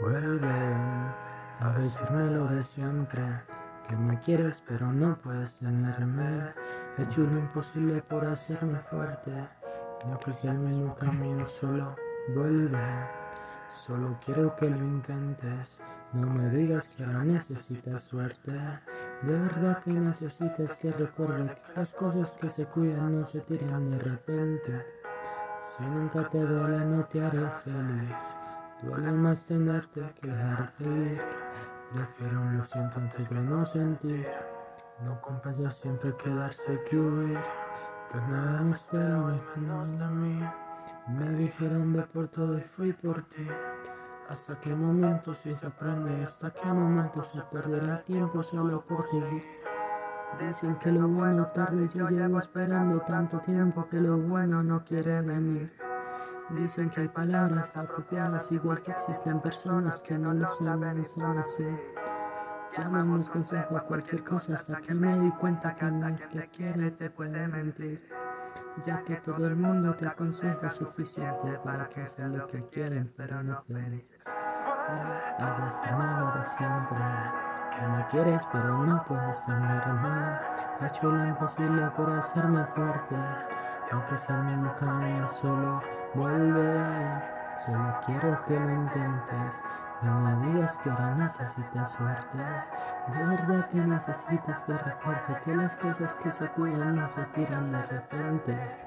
Vuelve a decirme lo de siempre, que me quieres pero no puedes tenerme. He hecho lo imposible por hacerme fuerte, no que el mismo camino solo vuelve. Solo quiero que lo intentes, no me digas que ahora necesitas suerte. De verdad que necesitas que recuerde que las cosas que se cuidan no se tiran de repente. Si nunca te duele no te haré feliz. Duele más tenerte que dejarte ir. Prefiero un lo siento antes de no sentir. No compensa siempre quedarse que huir. Pues nada me espera menos de mí. Me dijeron ve por todo y fui por ti. Hasta qué momento se aprende, hasta qué momento se perderá el tiempo solo por seguir. Dicen que lo bueno tarde, yo llevo esperando tanto tiempo que lo bueno no quiere venir. Dicen que hay palabras apropiadas, igual que existen personas que no lo saben y son así. Llamamos consejo a cualquier cosa hasta que me di cuenta que el que quiere te puede mentir. Ya que todo el mundo te aconseja suficiente para que sean lo que quieren, pero no pueden. A lo de siempre, que me quieres pero no puedes tenerme. He hecho lo imposible por hacerme fuerte, aunque sea el mismo camino solo Vuelve, solo quiero que lo intentes. No me digas que ahora necesitas suerte. De verdad que necesitas que recuerde que las cosas que se cuidan no se tiran de repente.